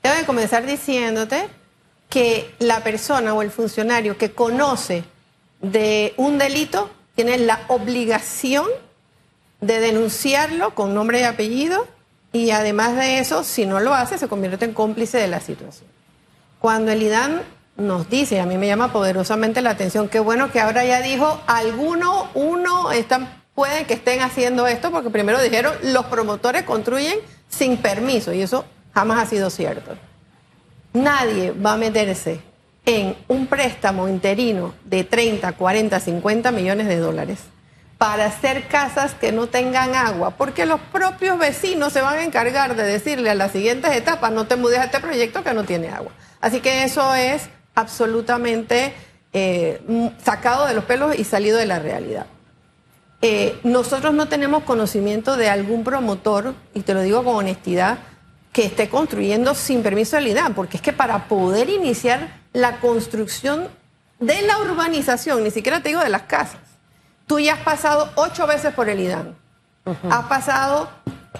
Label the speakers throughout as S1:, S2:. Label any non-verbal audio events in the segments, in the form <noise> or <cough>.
S1: Tengo que comenzar diciéndote que la persona o el funcionario que conoce de un delito tiene la obligación de denunciarlo con nombre y apellido y además de eso, si no lo hace, se convierte en cómplice de la situación. Cuando el IDAN nos dice, a mí me llama poderosamente la atención, qué bueno que ahora ya dijo, alguno, uno, pueden que estén haciendo esto, porque primero dijeron, los promotores construyen sin permiso, y eso jamás ha sido cierto. Nadie va a meterse en un préstamo interino de 30, 40, 50 millones de dólares para hacer casas que no tengan agua, porque los propios vecinos se van a encargar de decirle a las siguientes etapas, no te mudes a este proyecto que no tiene agua. Así que eso es absolutamente eh, sacado de los pelos y salido de la realidad. Eh, nosotros no tenemos conocimiento de algún promotor, y te lo digo con honestidad, que esté construyendo sin permiso de la porque es que para poder iniciar la construcción de la urbanización, ni siquiera te digo de las casas, Tú ya has pasado ocho veces por el IDAN. Has pasado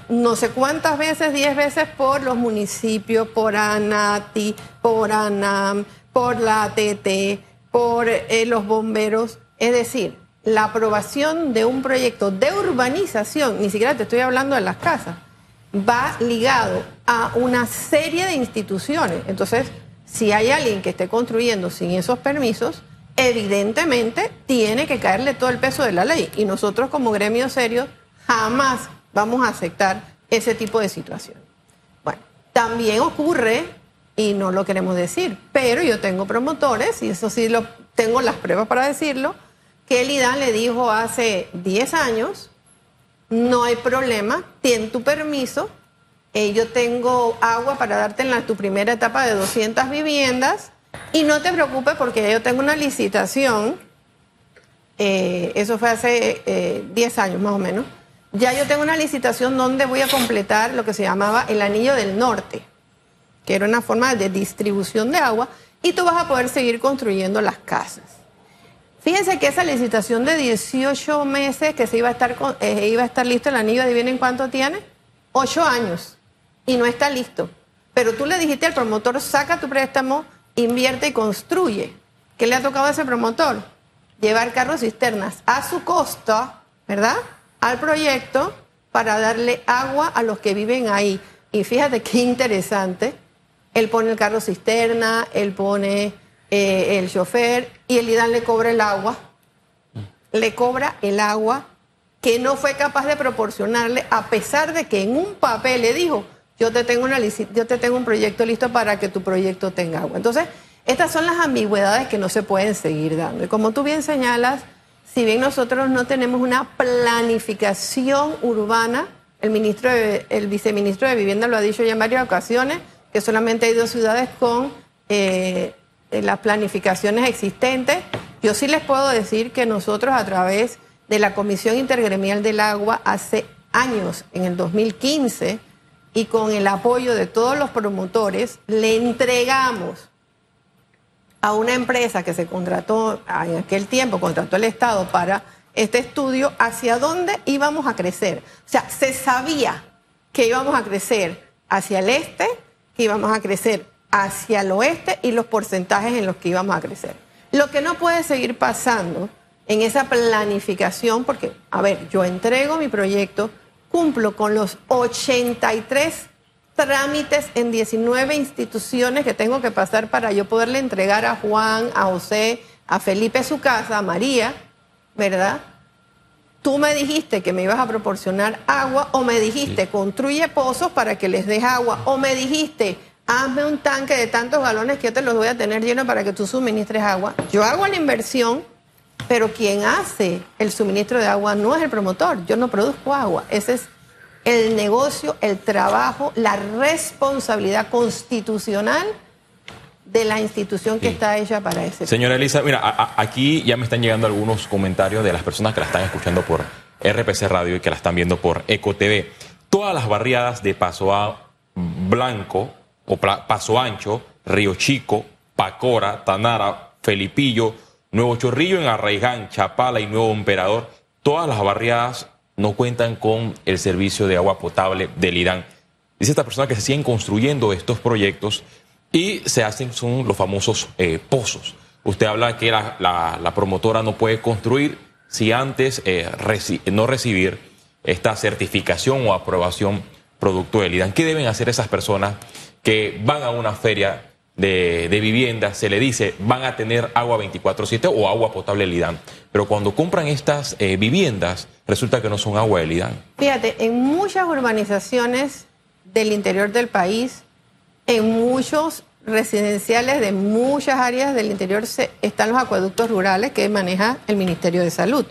S1: no sé cuántas veces, diez veces por los municipios, por ANATI, por ANAM, por la ATT, por eh, los bomberos. Es decir, la aprobación de un proyecto de urbanización, ni siquiera te estoy hablando de las casas, va ligado a una serie de instituciones. Entonces, si hay alguien que esté construyendo sin esos permisos, evidentemente tiene que caerle todo el peso de la ley. Y nosotros como gremio serio jamás vamos a aceptar ese tipo de situación. Bueno, también ocurre, y no lo queremos decir, pero yo tengo promotores, y eso sí lo tengo las pruebas para decirlo, que el IDAN le dijo hace 10 años, no hay problema, ten tu permiso, eh, yo tengo agua para darte en la, tu primera etapa de 200 viviendas, y no te preocupes porque yo tengo una licitación, eh, eso fue hace 10 eh, años más o menos, ya yo tengo una licitación donde voy a completar lo que se llamaba el anillo del norte, que era una forma de distribución de agua, y tú vas a poder seguir construyendo las casas. Fíjense que esa licitación de 18 meses que se iba a estar, eh, iba a estar listo el anillo, adivinen cuánto tiene, 8 años, y no está listo. Pero tú le dijiste al promotor, saca tu préstamo, invierte y construye. ¿Qué le ha tocado a ese promotor? Llevar carros cisternas a su costo, ¿verdad? Al proyecto para darle agua a los que viven ahí. Y fíjate qué interesante. Él pone el carro cisterna, él pone eh, el chofer y el IDAN le cobra el agua. Le cobra el agua que no fue capaz de proporcionarle, a pesar de que en un papel le dijo, yo te tengo, un proyecto listo para que tu proyecto tenga agua. Entonces, estas son las ambigüedades que no se pueden seguir dando. Y como tú bien señalas, si bien nosotros no tenemos una planificación urbana, el, ministro el viceministro de Vivienda lo ha dicho ya en varias ocasiones, que solamente hay dos ciudades con eh, las planificaciones existentes. Yo sí les puedo decir que nosotros a través de la Comisión Intergremial del Agua hace años, en el 2015, y con el apoyo de todos los promotores, le entregamos a una empresa que se contrató en aquel tiempo, contrató el Estado para este estudio, hacia dónde íbamos a crecer. O sea, se sabía que íbamos a crecer hacia el este, que íbamos a crecer hacia el oeste y los porcentajes en los que íbamos a crecer. Lo que no puede seguir pasando en esa planificación, porque, a ver, yo entrego mi proyecto, cumplo con los 83 trámites en 19 instituciones que tengo que pasar para yo poderle entregar a Juan, a José, a Felipe su casa, a María, ¿verdad? Tú me dijiste que me ibas a proporcionar agua o me dijiste construye pozos para que les des agua o me dijiste hazme un tanque de tantos galones que yo te los voy a tener lleno para que tú suministres agua. Yo hago la inversión, pero quien hace el suministro de agua no es el promotor, yo no produzco agua, ese es el negocio, el trabajo, la responsabilidad constitucional de la institución que está hecha para ese.
S2: Señora Elisa, mira, aquí ya me están llegando algunos comentarios de las personas que la están escuchando por RPC Radio y que la están viendo por Eco TV. Todas las barriadas de Paso a Blanco o Paso Ancho, Río Chico, Pacora, Tanara, Felipillo, Nuevo Chorrillo en Arraigán, Chapala y Nuevo Emperador, todas las barriadas no cuentan con el servicio de agua potable del Irán. Dice esta persona que se siguen construyendo estos proyectos y se hacen son los famosos eh, pozos. Usted habla que la, promotora no puede construir si antes eh, no recibir esta certificación o aprobación producto del IDAN. ¿Qué deben hacer esas personas que van a una feria de, vivienda? Se le dice van a tener agua 24-7 o agua potable del IDAN. Pero cuando compran estas eh, viviendas, resulta que no son agua del IDAN.
S1: Fíjate, en muchas urbanizaciones del interior del país, en muchos residenciales de muchas áreas del interior están los acueductos rurales que maneja el Ministerio de Salud.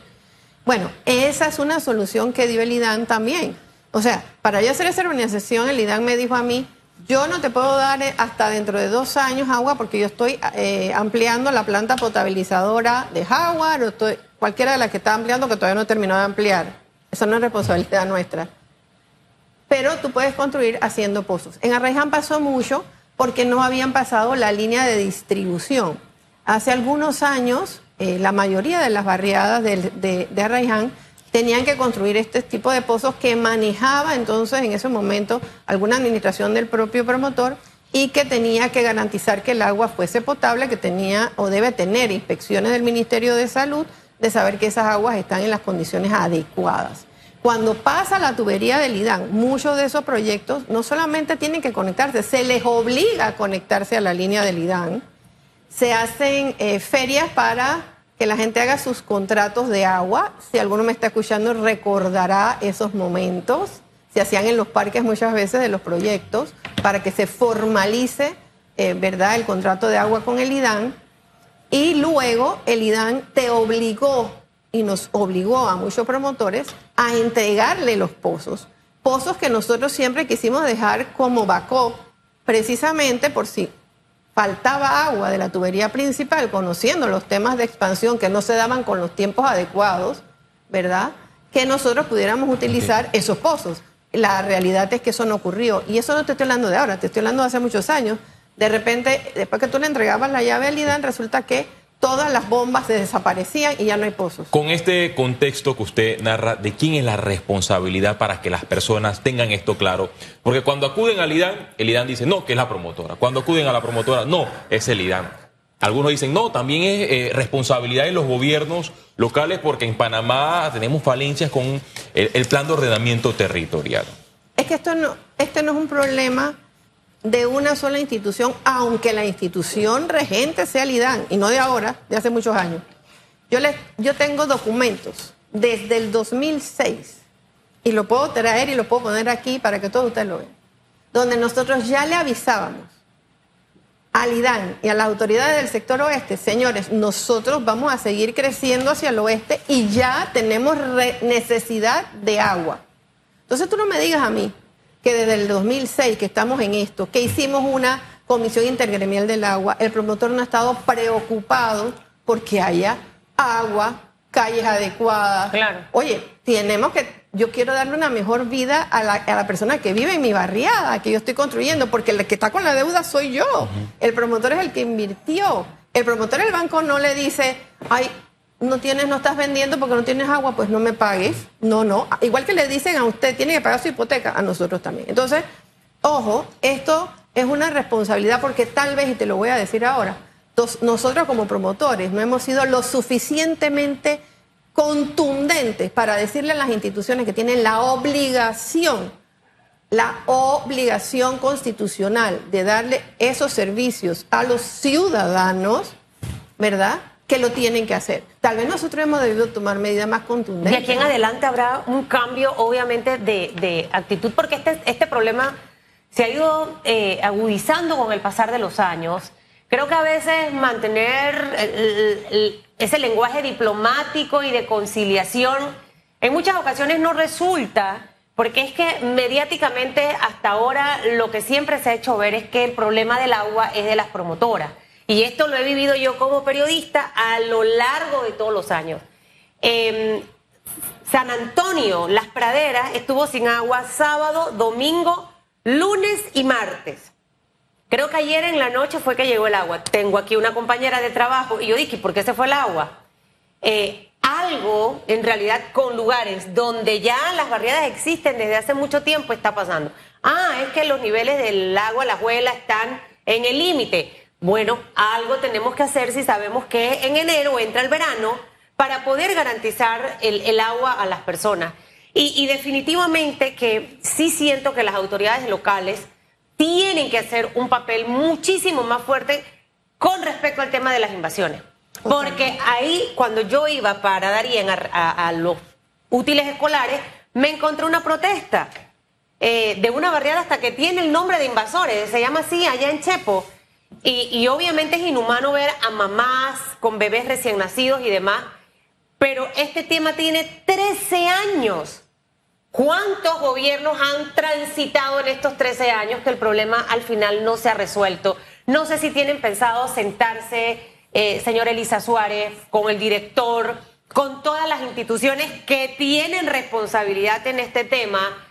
S1: Bueno, esa es una solución que dio el IDAN también. O sea, para yo hacer esa organización, el IDAN me dijo a mí, yo no te puedo dar eh, hasta dentro de dos años agua porque yo estoy eh, ampliando la planta potabilizadora de Howard o estoy, cualquiera de las que está ampliando que todavía no terminó de ampliar. Eso no es responsabilidad <laughs> nuestra. Pero tú puedes construir haciendo pozos. En Arraiján pasó mucho porque no habían pasado la línea de distribución. Hace algunos años, eh, la mayoría de las barriadas de, de, Arraiján tenían que construir este tipo de pozos que manejaba entonces en ese momento alguna administración del propio promotor y que tenía que garantizar que el agua fuese potable, que tenía o debe tener inspecciones del Ministerio de Salud de saber que esas aguas están en las condiciones adecuadas. Cuando pasa la tubería del IDAN, muchos de esos proyectos no solamente tienen que conectarse, se les obliga a conectarse a la línea del IDAN. Se hacen eh, ferias para que la gente haga sus contratos de agua. Si alguno me está escuchando, recordará esos momentos. Se hacían en los parques muchas veces de los proyectos para que se formalice, eh, ¿verdad?, el contrato de agua con el IDAN. Y luego el IDAN te obligó y nos obligó a muchos promotores a entregarle los pozos. Pozos que nosotros siempre quisimos dejar como backup, precisamente por si faltaba agua de la tubería principal, conociendo los temas de expansión que no se daban con los tiempos adecuados, ¿verdad? Que nosotros pudiéramos utilizar esos pozos. La realidad es que eso no ocurrió. Y eso no te estoy hablando de ahora, te estoy hablando de hace muchos años. De repente, después que tú le entregabas la llave al IDAN, resulta que todas las bombas se desaparecían y ya no hay pozos.
S2: Con este contexto que usted narra, ¿de quién es la responsabilidad para que las personas tengan esto claro? Porque cuando acuden al IDAN, el IDAN dice, no, que es la promotora. Cuando acuden a la promotora, no, es el IDAN. Algunos dicen, no, también es eh, responsabilidad de los gobiernos locales porque en Panamá tenemos falencias con el, plan de ordenamiento territorial.
S1: Es que esto no, este no es un problema de una sola institución, aunque la institución regente sea el IDAN, y no de ahora, de hace muchos años. Yo, les, yo tengo documentos desde el 2006, y lo puedo traer y lo puedo poner aquí para que todos ustedes lo vean, donde nosotros ya le avisábamos al IDAN y a las autoridades del sector oeste, señores, nosotros vamos a seguir creciendo hacia el oeste y ya tenemos necesidad de agua. Entonces tú no me digas a mí que desde el 2006 que estamos en esto, que hicimos una comisión intergremial del agua, el promotor no ha estado preocupado porque haya agua, calles adecuadas.
S3: Claro.
S1: Oye, tenemos que, yo quiero darle una mejor vida a la, persona que vive en mi barriada, que yo estoy construyendo, porque el que está con la deuda soy yo. El promotor es el que invirtió. El promotor del banco no le dice, ay, no tienes, no estás vendiendo porque no tienes agua, pues no me pagues. No, no. Igual que le dicen a usted, tiene que pagar su hipoteca, a nosotros también. Entonces, ojo, esto es una responsabilidad porque tal vez, y te lo voy a decir ahora, nosotros como promotores no hemos sido lo suficientemente contundentes para decirle a las instituciones que tienen la obligación, la obligación constitucional de darle esos servicios a los ciudadanos, ¿verdad? Que lo tienen que hacer. Tal vez nosotros hemos debido tomar medidas más contundentes.
S3: De aquí en adelante habrá un cambio, obviamente, de, actitud, porque este, este problema se ha ido eh, agudizando con el pasar de los años. Creo que a veces mantener ese lenguaje diplomático y de conciliación en muchas ocasiones no resulta, porque es que mediáticamente hasta ahora lo que siempre se ha hecho ver es que el problema del agua es de las promotoras. Y esto lo he vivido yo como periodista a lo largo de todos los años. Em, San Antonio, Las Praderas, estuvo sin agua sábado, domingo, lunes y martes. Creo que ayer en la noche fue que llegó el agua. Tengo aquí una compañera de trabajo y yo dije, ¿por qué se fue el agua? Eh, algo, en realidad, con lugares donde ya las barriadas existen desde hace mucho tiempo, está pasando. Ah, es que los niveles del agua, la huela están en el límite. Bueno, algo tenemos que hacer si sabemos que en enero entra el verano para poder garantizar el, agua a las personas. Y, definitivamente que sí siento que las autoridades locales tienen que hacer un papel muchísimo más fuerte con respecto al tema de las invasiones. Porque ahí, cuando yo iba para Darien a, los útiles escolares, me encontré una protesta eh, de una barriada hasta que tiene el nombre de invasores, se llama así allá en Chepo. Y, obviamente es inhumano ver a mamás con bebés recién nacidos y demás, pero este tema tiene 13 años. ¿Cuántos gobiernos han transitado en estos 13 años que el problema al final no se ha resuelto? No sé si tienen pensado sentarse, eh, señor Elisa Suárez, con el director, con todas las instituciones que tienen responsabilidad en este tema.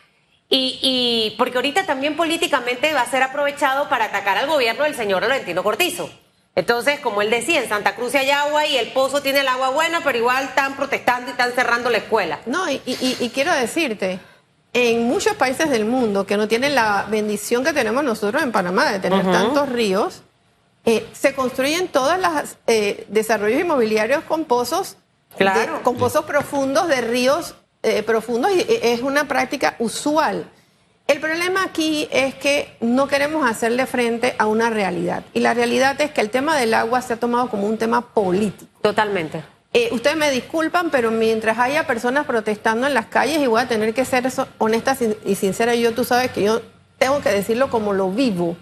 S3: Y, y porque ahorita también políticamente va a ser aprovechado para atacar al gobierno del señor Valentino Cortizo. Entonces, como él decía, en Santa Cruz hay agua y el pozo tiene el agua buena, pero igual están protestando y están cerrando la escuela.
S1: No, y, quiero decirte, en muchos países del mundo que no tienen la bendición que tenemos nosotros en Panamá de tener tantos ríos, eh, se construyen todos los eh, desarrollos inmobiliarios con pozos, con pozos profundos de ríos eh, profundos y es una práctica usual. El problema aquí es que no queremos hacerle frente a una realidad. Y la realidad es que el tema del agua se ha tomado como un tema político.
S3: Totalmente.
S1: Eh, ustedes me disculpan, pero mientras haya personas protestando en las calles, y voy a tener que ser honesta y sincera, yo tú sabes que yo tengo que decirlo como lo vivo.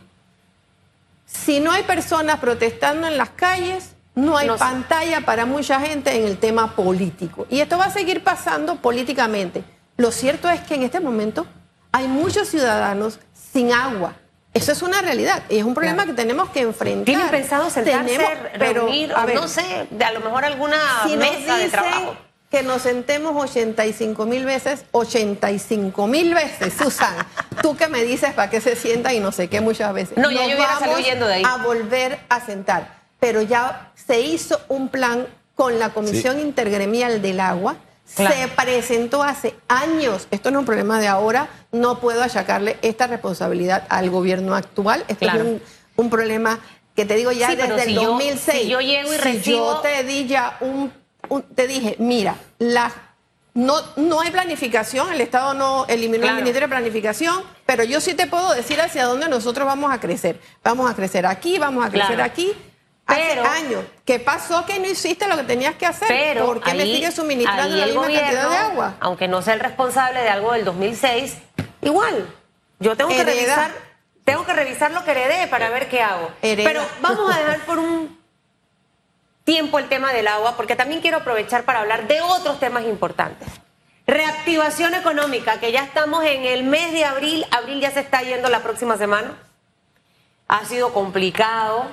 S1: Si no hay personas protestando en las calles, no hay pantalla para mucha gente en el tema político. Y esto va a seguir pasando políticamente. Lo cierto es que en este momento hay muchos ciudadanos sin agua. Eso es una realidad y es un problema que tenemos que enfrentar.
S3: ¿Tienen pensado sentarse, reunir, a no sé, de a lo mejor alguna mesa de trabajo?
S1: Que nos sentemos 85 mil veces, 85 mil veces, Susan. <laughs> Tú que me dices para qué se sienta y no sé qué muchas veces.
S3: No, ya yo vamos de ahí.
S1: A volver a sentar. Pero ya se hizo un plan con la Comisión Intergremial del Agua se presentó hace años. Esto no es un problema de ahora. No puedo achacarle esta responsabilidad al gobierno actual. Esto es un, problema que te digo ya desde el 2006.
S3: si yo llego y
S1: si yo te di ya un, te dije, mira, la no, no hay planificación, el Estado no eliminó el Ministerio de Planificación, pero yo sí te puedo decir hacia dónde nosotros vamos a crecer. Vamos a crecer aquí, vamos a crecer aquí. Pero, Hace años. ¿Qué pasó que no hiciste lo que tenías que hacer?
S3: Pero
S1: ¿Por qué me sigues suministrando la misma cantidad de agua?
S3: Aunque no sea el responsable de algo del 2006, igual. Yo tengo que revisar, tengo que revisar lo que heredé para ver qué hago. Pero vamos a dejar por un tiempo el tema del agua, porque también quiero aprovechar para hablar de otros temas importantes. Reactivación económica, que ya estamos en el mes de abril, abril ya se está yendo la próxima semana. Ha sido complicado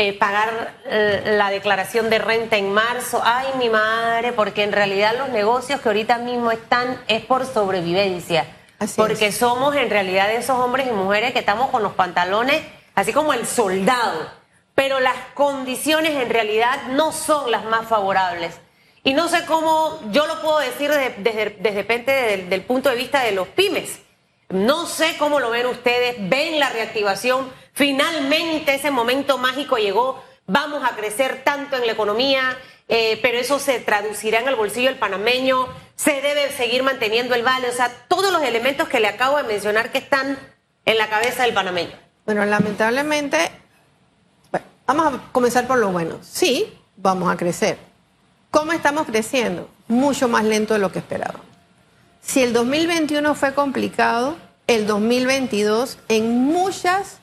S3: eh, pagar eh, la declaración de renta en marzo. Ay, mi madre, porque en realidad los negocios que ahorita mismo están es por sobrevivencia. porque somos en realidad esos hombres y mujeres que estamos con los pantalones, así como el soldado. Pero las condiciones en realidad no son las más favorables. Y no sé cómo, yo lo puedo decir desde, desde, repente del punto de vista de los pymes. No sé cómo lo ven ustedes, ven la reactivación Finalmente ese momento mágico llegó, vamos a crecer tanto en la economía, eh, pero eso se traducirá en el bolsillo del panameño, se debe seguir manteniendo el vale, o sea, todos los elementos que le acabo de mencionar que están en la cabeza del panameño.
S1: Bueno, lamentablemente, vamos a comenzar por lo bueno. Sí, vamos a crecer. ¿Cómo estamos creciendo? Mucho más lento de lo que esperábamos. Si el 2021 fue complicado, el 2022 en muchas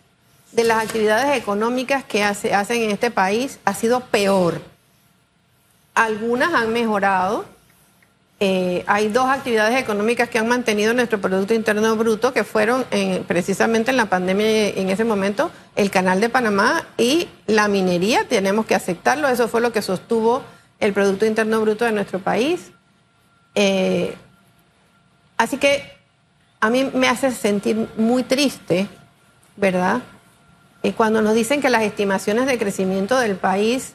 S1: de las actividades económicas que hace, hacen en este país ha sido peor. Algunas han mejorado. Eh, hay dos actividades económicas que han mantenido nuestro Producto Interno Bruto, que fueron precisamente en la pandemia en ese momento el Canal de Panamá y la minería. Tenemos que aceptarlo. Eso fue lo que sostuvo el Producto Interno Bruto de nuestro país. Eh, así que a mí me hace sentir muy triste, ¿verdad? Y cuando nos dicen que las estimaciones de crecimiento del país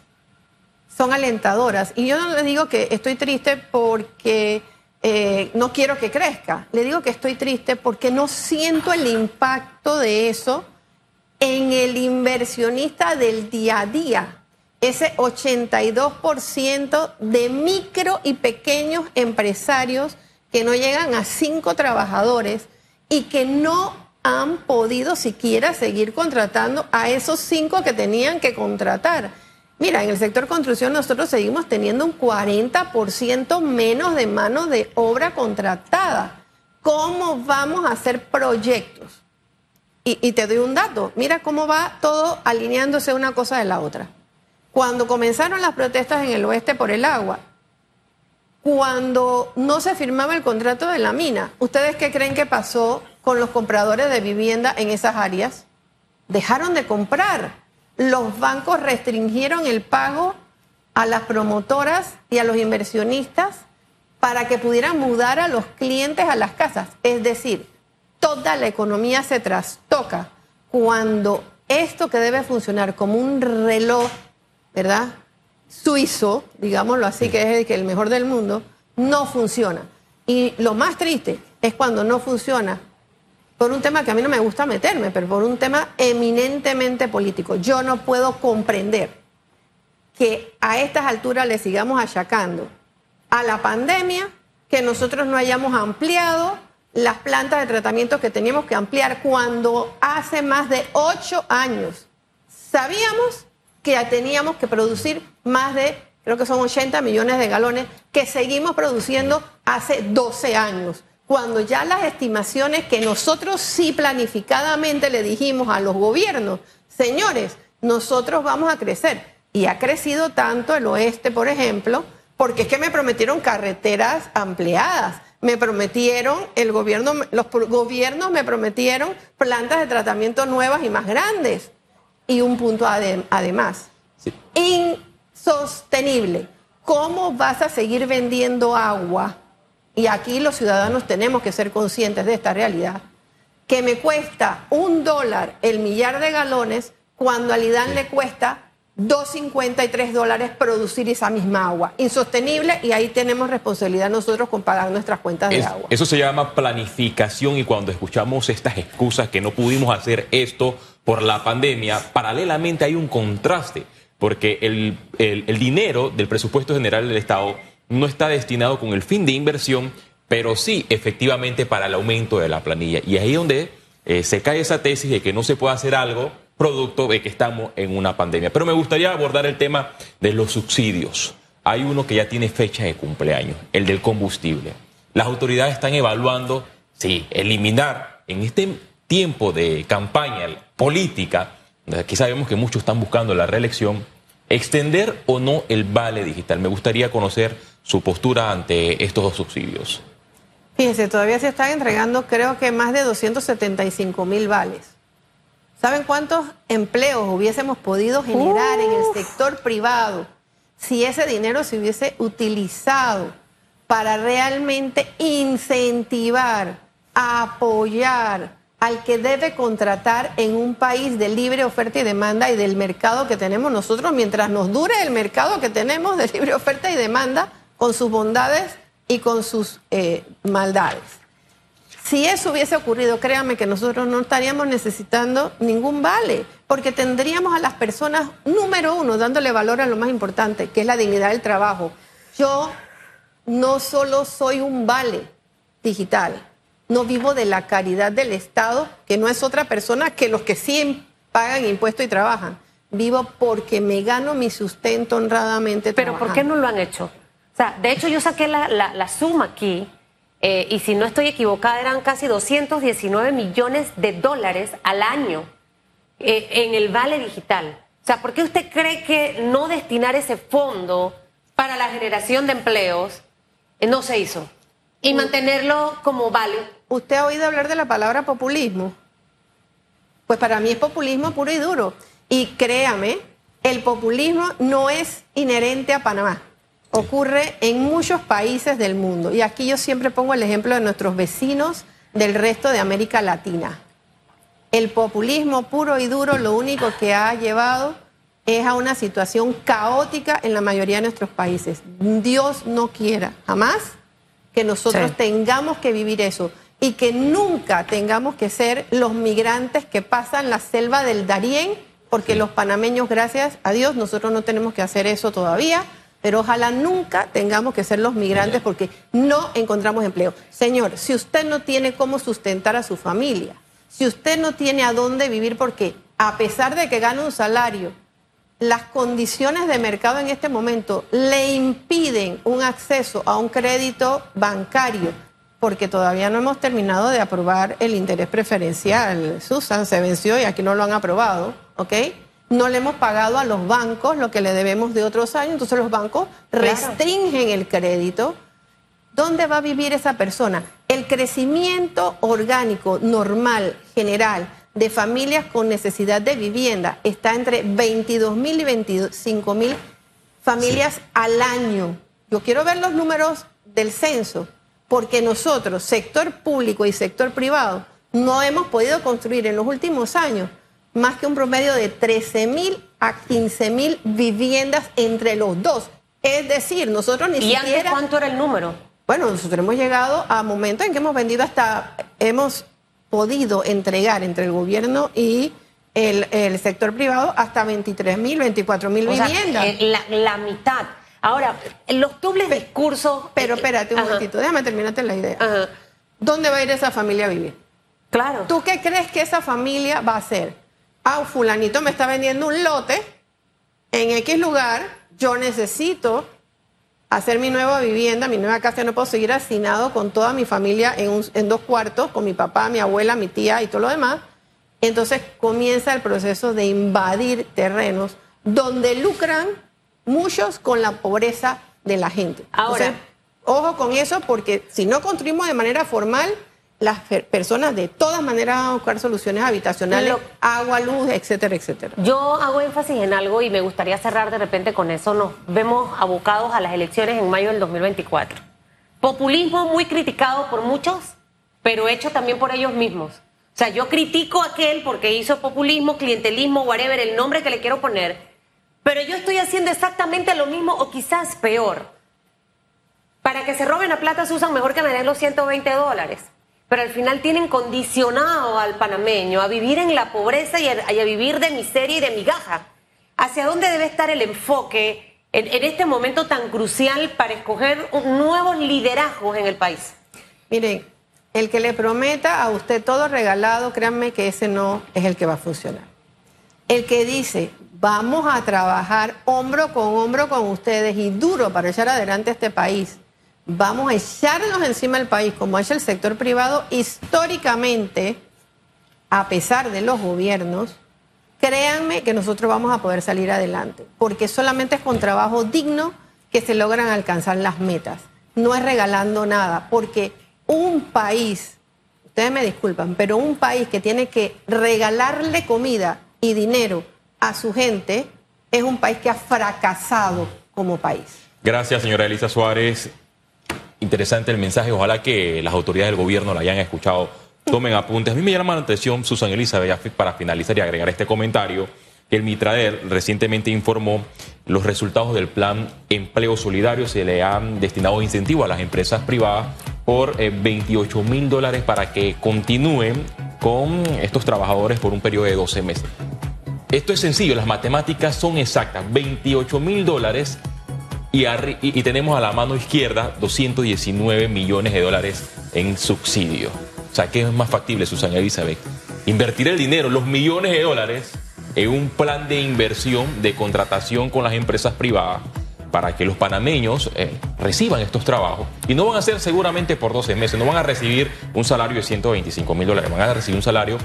S1: son alentadoras. Y yo no les digo que estoy triste porque eh, no quiero que crezca. Le digo que estoy triste porque no siento el impacto de eso en el inversionista del día a día. Ese 82% de micro y pequeños empresarios que no llegan a cinco trabajadores y que no han podido siquiera seguir contratando a esos cinco que tenían que contratar. Mira, en el sector construcción nosotros seguimos teniendo un 40% menos de mano de obra contratada. ¿Cómo vamos a hacer proyectos? Y, y, te doy un dato, mira cómo va todo alineándose una cosa de la otra. Cuando comenzaron las protestas en el oeste por el agua, cuando no se firmaba el contrato de la mina, ¿ustedes qué creen que pasó con los compradores de vivienda en esas áreas? Dejaron de comprar los bancos restringieron el pago a las promotoras y a los inversionistas para que pudieran mudar a los clientes a las casas. Es decir, toda la economía se trastoca cuando esto que debe funcionar como un reloj, ¿verdad? Suizo, digámoslo así, que es el mejor del mundo, no funciona. Y lo más triste es cuando no funciona por un tema que a mí no me gusta meterme, pero por un tema eminentemente político. Yo no puedo comprender que a estas alturas le sigamos achacando a la pandemia que nosotros no hayamos ampliado las plantas de tratamiento que teníamos que ampliar cuando hace más de ocho años sabíamos que teníamos que producir más de, creo que son 80 millones de galones, que seguimos produciendo hace 12 años cuando ya las estimaciones que nosotros sí planificadamente le dijimos a los gobiernos, señores, nosotros vamos a crecer. Y ha crecido tanto el oeste, por ejemplo, porque es que me prometieron carreteras ampliadas, me prometieron, el gobierno, los gobiernos me prometieron plantas de tratamiento nuevas y más grandes. Y un punto además, insostenible. ¿Cómo vas a seguir vendiendo agua? y aquí los ciudadanos tenemos que ser conscientes de esta realidad, que me cuesta un dólar el millar de galones cuando al IDAN le cuesta 2,53 dólares producir esa misma agua. Insostenible y ahí tenemos responsabilidad nosotros con pagar nuestras cuentas de agua.
S2: Eso se llama planificación y cuando escuchamos estas excusas que no pudimos hacer esto por la pandemia, paralelamente hay un contraste, porque el, el dinero del presupuesto general del Estado no está destinado con el fin de inversión, pero sí efectivamente para el aumento de la planilla. Y ahí donde eh, se cae esa tesis de que no se puede hacer algo producto de que estamos en una pandemia. Pero me gustaría abordar el tema de los subsidios. Hay uno que ya tiene fecha de cumpleaños, el del combustible. Las autoridades están evaluando, sí, eliminar en este tiempo de campaña política, aquí sabemos que muchos están buscando la reelección, extender o no el vale digital. Me gustaría conocer su postura ante estos dos subsidios.
S1: Fíjense, todavía se están entregando creo que más de 275 mil vales. ¿Saben cuántos empleos hubiésemos podido generar en el sector privado si ese dinero se hubiese utilizado para realmente incentivar, apoyar al que debe contratar en un país de libre oferta y demanda y del mercado que tenemos nosotros, mientras nos dure el mercado que tenemos de libre oferta y demanda, con sus bondades y con sus eh, maldades. Si eso hubiese ocurrido, créanme que nosotros no estaríamos necesitando ningún vale, porque tendríamos a las personas, número uno, dándole valor a lo más importante, que es la dignidad del trabajo. Yo no solo soy un vale digital, no vivo de la caridad del Estado, que no es otra persona que los que sí pagan impuestos y trabajan. Vivo porque me gano mi sustento honradamente.
S3: Pero ¿por qué no lo han hecho? de hecho yo saqué la, suma aquí, eh, y si no estoy equivocada, eran casi 219 millones de dólares al año eh, en el vale digital. O sea, ¿por qué usted cree que no destinar ese fondo para la generación de empleos eh, no se hizo? Y mantenerlo como vale.
S1: ¿Usted ha oído hablar de la palabra populismo? Pues para mí es populismo puro y duro. Y créame, el populismo no es inherente a Panamá ocurre en muchos países del mundo. Y aquí yo siempre pongo el ejemplo de nuestros vecinos del resto de América Latina. El populismo puro y duro lo único que ha llevado es a una situación caótica en la mayoría de nuestros países. Dios no quiera jamás que nosotros
S3: Sí.
S1: tengamos que vivir eso y que nunca tengamos que ser los migrantes que pasan la selva del Darién, porque los panameños, gracias a Dios, nosotros no tenemos que hacer eso todavía, pero ojalá nunca tengamos que ser los migrantes porque no encontramos empleo. Señor, si usted no tiene cómo sustentar a su familia, si usted no tiene a dónde vivir porque a pesar de que gana un salario, las condiciones de mercado en este momento le impiden un acceso a un crédito bancario, porque todavía no hemos terminado de aprobar el interés preferencial. Susan se venció y aquí no lo han aprobado, ¿ok? No le hemos pagado a los bancos lo que le debemos de otros años, entonces los bancos
S3: Claro.
S1: restringen el crédito. ¿Dónde va a vivir esa persona? El crecimiento orgánico normal, general, de familias con necesidad de vivienda está entre 22 mil y 25 mil familias al año. Yo quiero ver los números del censo, porque nosotros, sector público y sector privado, no hemos podido construir en los últimos años más que un promedio de 13 mil a 15 mil viviendas entre los dos. Es decir, nosotros ni
S3: ¿Y antes
S1: siquiera...
S3: cuánto era el número?
S1: Bueno, nosotros hemos llegado a momentos en que hemos vendido hasta, hemos podido entregar entre el gobierno y el, el sector privado hasta 23 mil, 24 mil
S3: O sea,
S1: viviendas.
S3: eh, la, la mitad. Ahora, los dobles discursos.
S1: Pero
S3: eh,
S1: espérate un
S3: ajá,
S1: momentito, déjame terminarte la idea.
S3: Ajá.
S1: ¿Dónde va a ir esa familia a vivir?
S3: Claro.
S1: ¿Tú qué crees que esa familia va a hacer? Ah, fulanito me está vendiendo un lote en X lugar, yo necesito hacer mi nueva vivienda, mi nueva casa, yo no puedo seguir hacinado con toda mi familia en, un- en dos cuartos, con mi papá, mi abuela, mi tía y todo lo demás. Entonces comienza el proceso de invadir terrenos donde lucran muchos con la pobreza de la gente.
S3: Ahora-
S1: ojo con eso porque si no construimos de manera formal, las per- personas de todas maneras van a buscar soluciones habitacionales,
S3: Lo-
S1: agua, luz, etcétera, etcétera.
S3: Yo hago énfasis en algo y me gustaría cerrar de repente con eso. Nos vemos abocados a las elecciones en mayo del 2024. Populismo muy criticado por muchos, pero hecho también por ellos mismos. O sea, yo critico a aquel porque hizo populismo, clientelismo, whatever, el nombre que le quiero poner, pero yo estoy haciendo exactamente lo mismo o quizás peor. Para que se roben la plata se usan mejor que me den los 120 dólares. Pero al final tienen condicionado al panameño a vivir en la pobreza y a, vivir de miseria y de migaja. ¿Hacia dónde debe estar el enfoque en, este momento tan crucial para escoger nuevos liderazgos en el país?
S1: Miren, el que le prometa a usted todo regalado, créanme que ese no es el que va a funcionar. El que dice, vamos a trabajar hombro con hombro con ustedes y duro para echar adelante este país, vamos a echarnos encima del país, como ha hecho el sector privado históricamente, a pesar de los gobiernos, créanme que nosotros vamos a poder salir adelante, porque solamente es con trabajo digno que se logran alcanzar las metas. No es regalando nada, porque un país, ustedes me disculpan, pero un país que tiene que regalarle comida y dinero a su gente es un país que ha fracasado como país.
S2: Gracias, señora Elisa Suárez. Interesante el mensaje. Ojalá que las autoridades del gobierno la hayan escuchado. Tomen apuntes. A mí me llama la atención, Susan Elisa, para finalizar y agregar este comentario, que el Mitrader recientemente informó los resultados del plan Empleo Solidario. Se le han destinado incentivos a las empresas privadas por eh, 28 mil dólares para que continúen con estos trabajadores por un periodo de 12 meses. Esto es sencillo, las matemáticas son exactas. 28 mil dólares y, tenemos a la mano izquierda 219 millones de dólares en subsidio. O sea, ¿qué es más factible, Susana Elizabeth? Invertir el dinero, los millones de dólares, en un plan de inversión, de contratación con las empresas privadas para que los panameños eh, reciban estos trabajos. Y no van a ser seguramente por 12 meses, no van a recibir un salario de 125 mil dólares, van a recibir un salario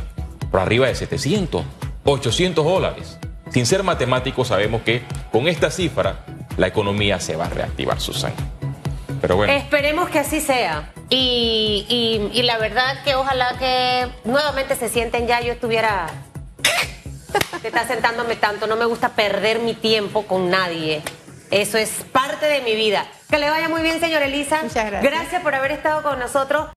S2: por arriba de 700, 800 dólares. Sin ser matemáticos, sabemos que con esta cifra la economía se va a reactivar, Susana. Pero bueno,
S3: Esperemos que así sea. Y, y- y la verdad que ojalá que nuevamente se sienten ya. Yo estuviera. <laughs> Te está sentándome tanto. No me gusta perder mi tiempo con nadie. Eso es parte de mi vida. Que le vaya muy bien, señora Elisa.
S1: Muchas gracias.
S3: Gracias por haber estado con nosotros.